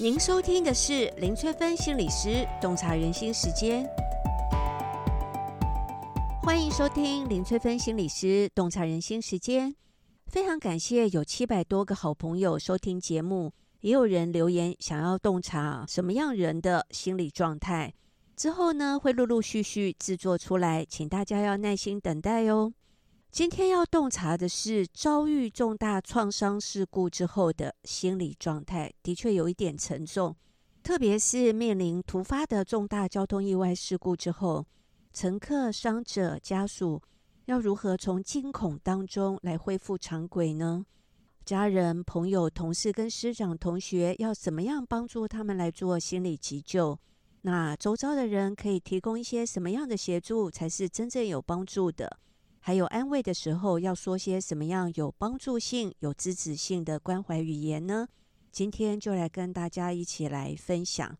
您收听的是林翠芬心理师洞察人心时间，欢迎收听林翠芬心理师洞察人心时间。非常感谢有七百多个好朋友收听节目，也有人留言想要洞察什么样人的心理状态，之后呢会陆陆续续制作出来，请大家要耐心等待哦。今天要洞察的是遭遇重大创伤事故之后的心理状态，的确有一点沉重。特别是面临突发的重大交通意外事故之后，乘客、伤者、家属要如何从惊恐当中来恢复常轨呢？家人、朋友、同事跟师长、同学要怎么样帮助他们来做心理急救？那周遭的人可以提供一些什么样的协助，才是真正有帮助的？还有安慰的时候，要说些什么样有帮助性、有支持性的关怀语言呢？今天就来跟大家一起来分享。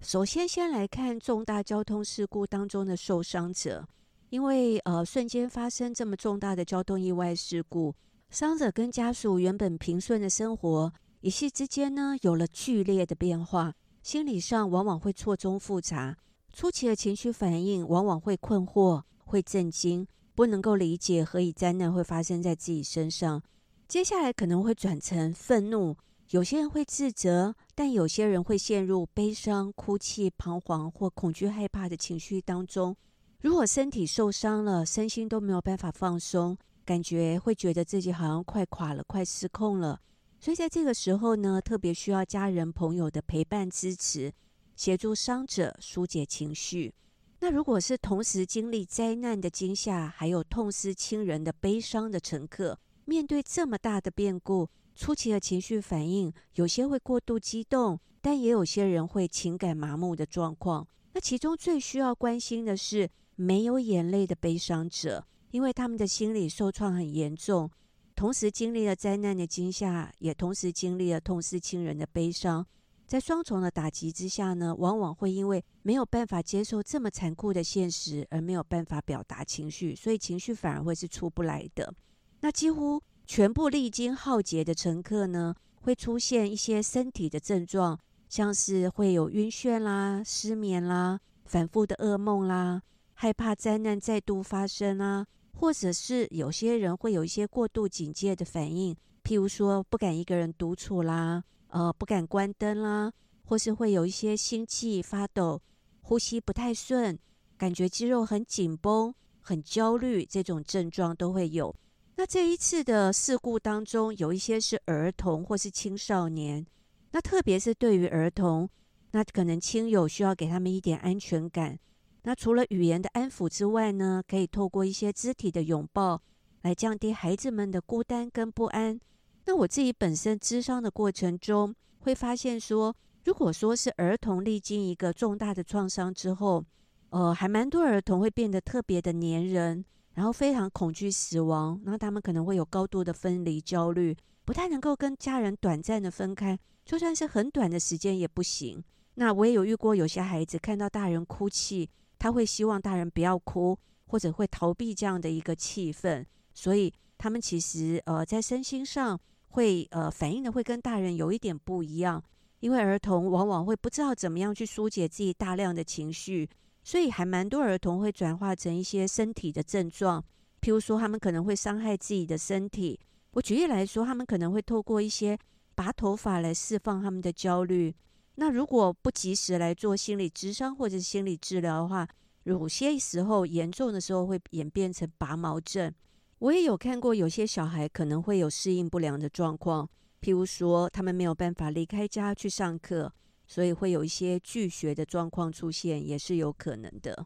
首先，先来看重大交通事故当中的受伤者，因为呃，瞬间发生这么重大的交通意外事故，伤者跟家属原本平顺的生活，一夕之间呢，有了剧烈的变化，心理上往往会错综复杂，初期的情绪反应往往会困惑、会震惊。不能够理解何以灾难会发生在自己身上，接下来可能会转成愤怒，有些人会自责，但有些人会陷入悲伤、哭泣、彷徨或恐惧、害怕的情绪当中。如果身体受伤了，身心都没有办法放松，感觉会觉得自己好像快垮了、快失控了。所以在这个时候呢，特别需要家人朋友的陪伴支持，协助伤者疏解情绪。那如果是同时经历灾难的惊吓，还有痛失亲人的悲伤的乘客，面对这么大的变故，初期的情绪反应，有些会过度激动，但也有些人会情感麻木的状况。那其中最需要关心的是没有眼泪的悲伤者，因为他们的心理受创很严重，同时经历了灾难的惊吓，也同时经历了痛失亲人的悲伤。在双重的打击之下呢，往往会因为没有办法接受这么残酷的现实，而没有办法表达情绪，所以情绪反而会是出不来的。那几乎全部历经浩劫的乘客呢，会出现一些身体的症状，像是会有晕眩啦、失眠啦、反复的噩梦啦、害怕灾难再度发生啊，或者是有些人会有一些过度警戒的反应，譬如说不敢一个人独处啦。呃，不敢关灯啦，或是会有一些心悸、发抖、呼吸不太顺，感觉肌肉很紧绷、很焦虑，这种症状都会有。那这一次的事故当中，有一些是儿童或是青少年，那特别是对于儿童，那可能亲友需要给他们一点安全感。那除了语言的安抚之外呢，可以透过一些肢体的拥抱，来降低孩子们的孤单跟不安。那我自己本身咨商的过程中，会发现说，如果说是儿童历经一个重大的创伤之后，呃，还蛮多儿童会变得特别的黏人，然后非常恐惧死亡，然后他们可能会有高度的分离焦虑，不太能够跟家人短暂的分开，就算是很短的时间也不行。那我也有遇过有些孩子看到大人哭泣，他会希望大人不要哭，或者会逃避这样的一个气氛，所以他们其实呃在身心上。会呃反应的会跟大人有一点不一样，因为儿童往往会不知道怎么样去疏解自己大量的情绪，所以还蛮多儿童会转化成一些身体的症状，譬如说他们可能会伤害自己的身体。我举例来说，他们可能会透过一些拔头发来释放他们的焦虑。那如果不及时来做心理咨商或者心理治疗的话，有些时候严重的时候会演变成拔毛症。我也有看过，有些小孩可能会有适应不良的状况，譬如说他们没有办法离开家去上课，所以会有一些拒学的状况出现，也是有可能的。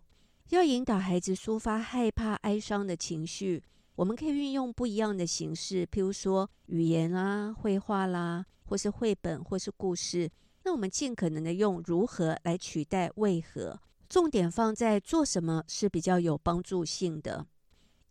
要引导孩子抒发害怕、哀伤的情绪，我们可以运用不一样的形式，譬如说语言啊、绘画啦，或是绘本，或是故事。那我们尽可能的用如何来取代为何，重点放在做什么是比较有帮助性的。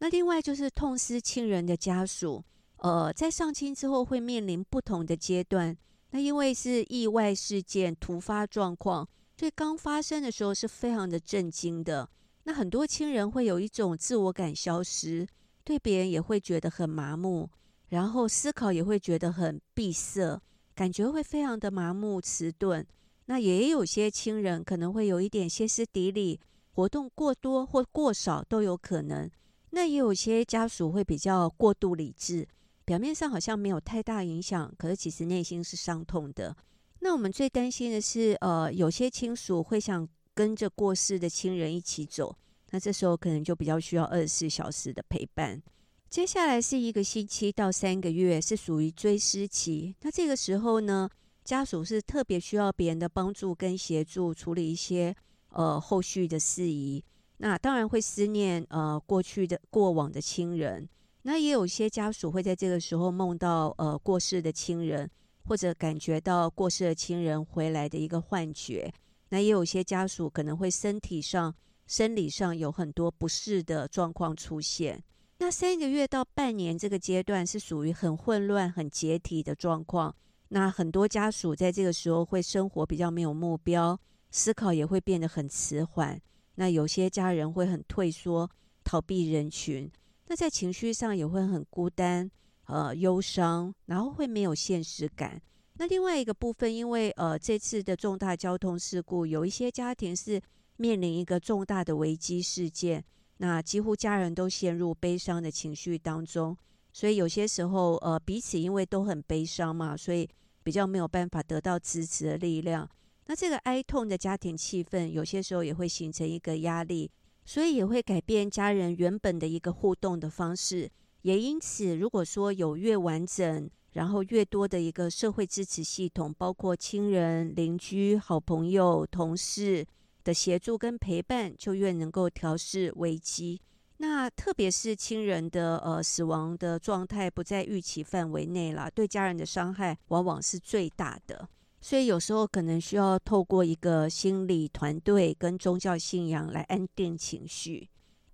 那另外就是痛失亲人的家属，呃，在丧亲之后会面临不同的阶段。那因为是意外事件、突发状况，所以刚发生的时候是非常的震惊的。那很多亲人会有一种自我感消失，对别人也会觉得很麻木，然后思考也会觉得很闭塞，感觉会非常的麻木迟钝。那也有些亲人可能会有一点歇斯底里，活动过多或过少都有可能。那也有些家属会比较过度理智，表面上好像没有太大影响，可是其实内心是伤痛的。那我们最担心的是，呃，有些亲属会想跟着过世的亲人一起走，那这时候可能就比较需要二十四小时的陪伴。接下来是一个星期到三个月，是属于追思期。那这个时候呢，家属是特别需要别人的帮助跟协助处理一些呃后续的事宜。那当然会思念呃过去的过往的亲人。那也有些家属会在这个时候梦到呃过世的亲人，或者感觉到过世的亲人回来的一个幻觉。那也有些家属可能会身体上、生理上有很多不适的状况出现。那三个月到半年这个阶段是属于很混乱、很解体的状况。那很多家属在这个时候会生活比较没有目标，思考也会变得很迟缓。那有些家人会很退缩、逃避人群。那在情绪上也会很孤单、呃忧伤，然后会没有现实感。那另外一个部分，因为呃这次的重大交通事故，有一些家庭是面临一个重大的危机事件。那几乎家人都陷入悲伤的情绪当中，所以有些时候，呃，彼此因为都很悲伤嘛，所以比较没有办法得到支持的力量。那这个哀痛的家庭气氛，有些时候也会形成一个压力，所以也会改变家人原本的一个互动的方式。也因此，如果说有越完整，然后越多的一个社会支持系统，包括亲人、邻居、好朋友、同事。的协助跟陪伴，就越能够调试危机。那特别是亲人的呃死亡的状态不在预期范围内了，对家人的伤害往往是最大的。所以有时候可能需要透过一个心理团队跟宗教信仰来安定情绪。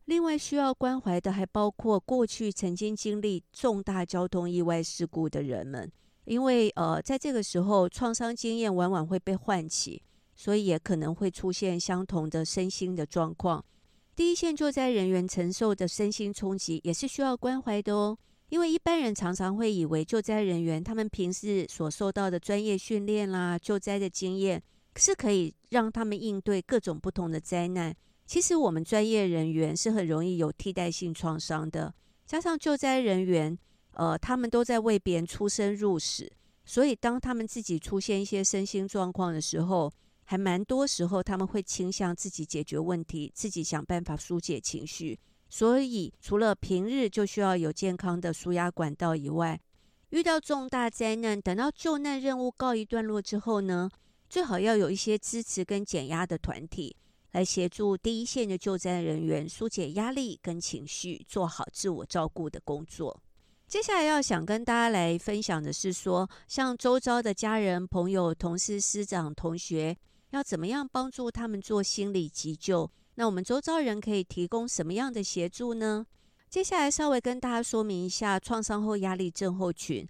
另外需要关怀的还包括过去曾经经历重大交通意外事故的人们，因为呃在这个时候创伤经验往往会被唤起。所以也可能会出现相同的身心的状况。第一线救灾人员承受的身心冲击也是需要关怀的哦。因为一般人常常会以为救灾人员他们平时所受到的专业训练啦、救灾的经验是可以让他们应对各种不同的灾难。其实我们专业人员是很容易有替代性创伤的。加上救灾人员，呃，他们都在为别人出生入死，所以当他们自己出现一些身心状况的时候，还蛮多时候，他们会倾向自己解决问题，自己想办法疏解情绪。所以，除了平日就需要有健康的纾压管道以外，遇到重大灾难，等到救难任务告一段落之后呢，最好要有一些支持跟减压的团体来协助第一线的救灾人员疏解压力跟情绪，做好自我照顾的工作。接下来要想跟大家来分享的是说，像周遭的家人、朋友、同事、师长、同学。要怎么样帮助他们做心理急救？那我们周遭人可以提供什么样的协助呢？接下来稍微跟大家说明一下创伤后压力症候群，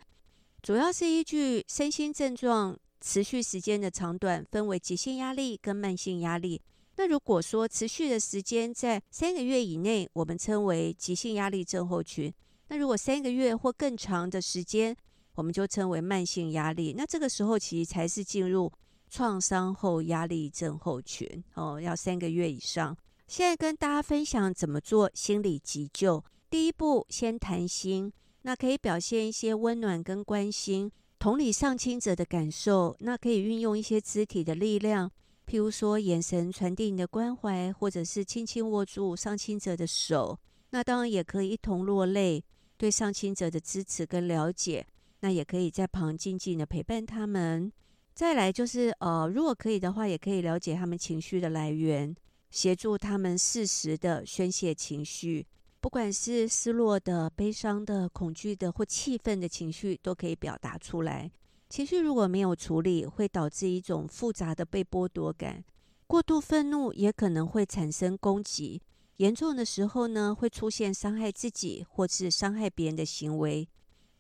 主要是依据身心症状持续时间的长短，分为急性压力跟慢性压力。那如果说持续的时间在三个月以内，我们称为急性压力症候群；那如果三个月或更长的时间，我们就称为慢性压力。那这个时候其实才是进入。创伤后压力症候群哦，要三个月以上。现在跟大家分享怎么做心理急救。第一步，先谈心，那可以表现一些温暖跟关心，同理丧亲者的感受。那可以运用一些肢体的力量，譬如说眼神传递你的关怀，或者是轻轻握住丧亲者的手。那当然也可以一同落泪，对丧亲者的支持跟了解。那也可以在旁静静的陪伴他们。再来就是，呃，如果可以的话，也可以了解他们情绪的来源，协助他们适时的宣泄情绪，不管是失落的、悲伤的、恐惧的或气愤的情绪，都可以表达出来。情绪如果没有处理，会导致一种复杂的被剥夺感。过度愤怒也可能会产生攻击，严重的时候呢，会出现伤害自己或是伤害别人的行为。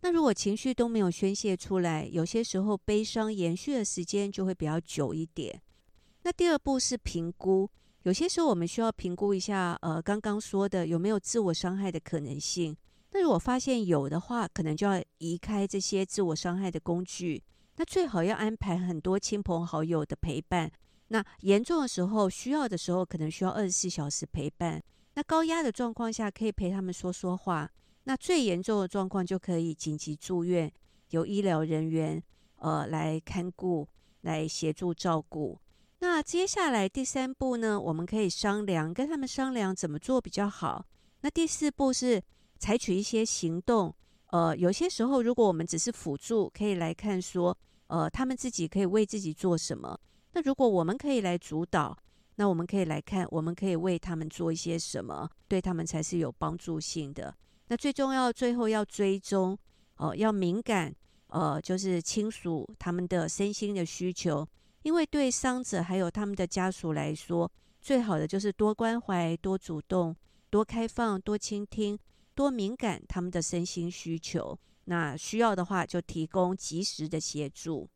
那如果情绪都没有宣泄出来，有些时候悲伤延续的时间就会比较久一点。那第二步是评估，有些时候我们需要评估一下，呃，刚刚说的有没有自我伤害的可能性。那如果发现有的话，可能就要移开这些自我伤害的工具，那最好要安排很多亲朋好友的陪伴。那严重的时候，需要的时候，可能需要二十四小时陪伴。那高压的状况下，可以陪他们说说话。那最严重的状况，就可以紧急住院，由医疗人员呃来看顾，来协助照顾。那接下来第三步呢，我们可以商量，跟他们商量怎么做比较好。那第四步是采取一些行动。呃，有些时候如果我们只是辅助，可以来看说，呃，他们自己可以为自己做什么。那如果我们可以来主导，那我们可以来看，我们可以为他们做一些什么，对他们才是有帮助性的。那最重要，最后要追踪，呃，要敏感，呃，就是亲属他们的身心的需求。因为对伤者还有他们的家属来说，最好的就是多关怀、多主动、多开放、多倾听、多敏感他们的身心需求。那需要的话，就提供及时的协助。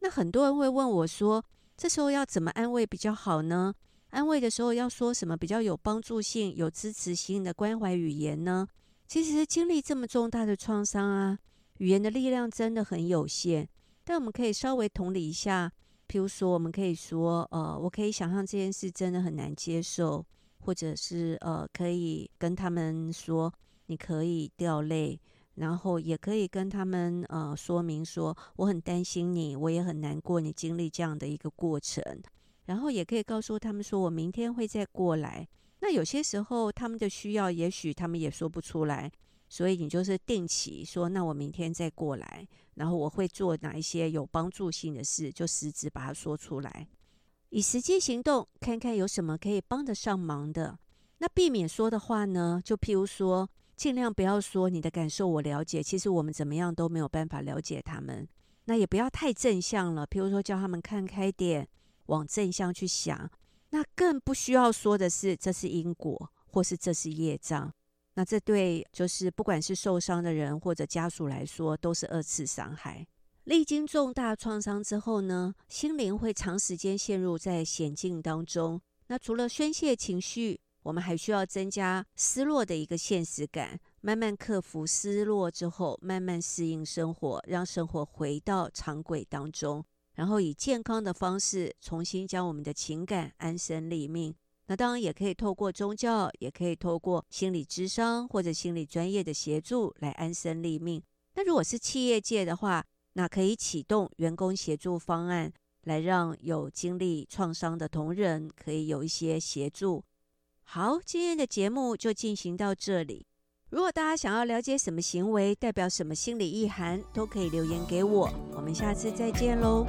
那很多人会问我说，这时候要怎么安慰比较好呢？安慰的时候要说什么比较有帮助性、有支持性的关怀语言呢？其实经历这么重大的创伤啊，语言的力量真的很有限。但我们可以稍微同理一下。譬如说，我们可以说，呃，我可以想象这件事真的很难接受，或者是呃，可以跟他们说，你可以掉泪，然后也可以跟他们呃说明说，我很担心你，我也很难过，你经历这样的一个过程，然后也可以告诉他们说，我明天会再过来。有些时候他们的需要，也许他们也说不出来。所以你就是定期说，那我明天再过来，然后我会做哪一些有帮助性的事，就实质把它说出来，以实际行动看看有什么可以帮得上忙的。那避免说的话呢，就譬如说，尽量不要说你的感受我了解，其实我们怎么样都没有办法了解他们。那也不要太正向了，譬如说叫他们看开点，往正向去想。那更不需要说的是，这是因果，或是这是业障。那这对就是不管是受伤的人或者家属来说，都是二次伤害。历经重大创伤之后呢，心灵会长时间陷入在险境当中。那除了宣泄情绪，我们还需要增加失落的一个现实感，慢慢克服失落之后，慢慢适应生活，让生活回到常轨当中，然后以健康的方式重新将我们的情感安身立命。那当然也可以透过宗教，也可以透过心理咨商或者心理专业的协助来安身立命。那如果是企业界的话，那可以启动员工协助方案，来让有经历创伤的同仁可以有一些协助。好，今天的节目就进行到这里。如果大家想要了解什么行为代表什么心理意涵，都可以留言给我。我们下次再见喽。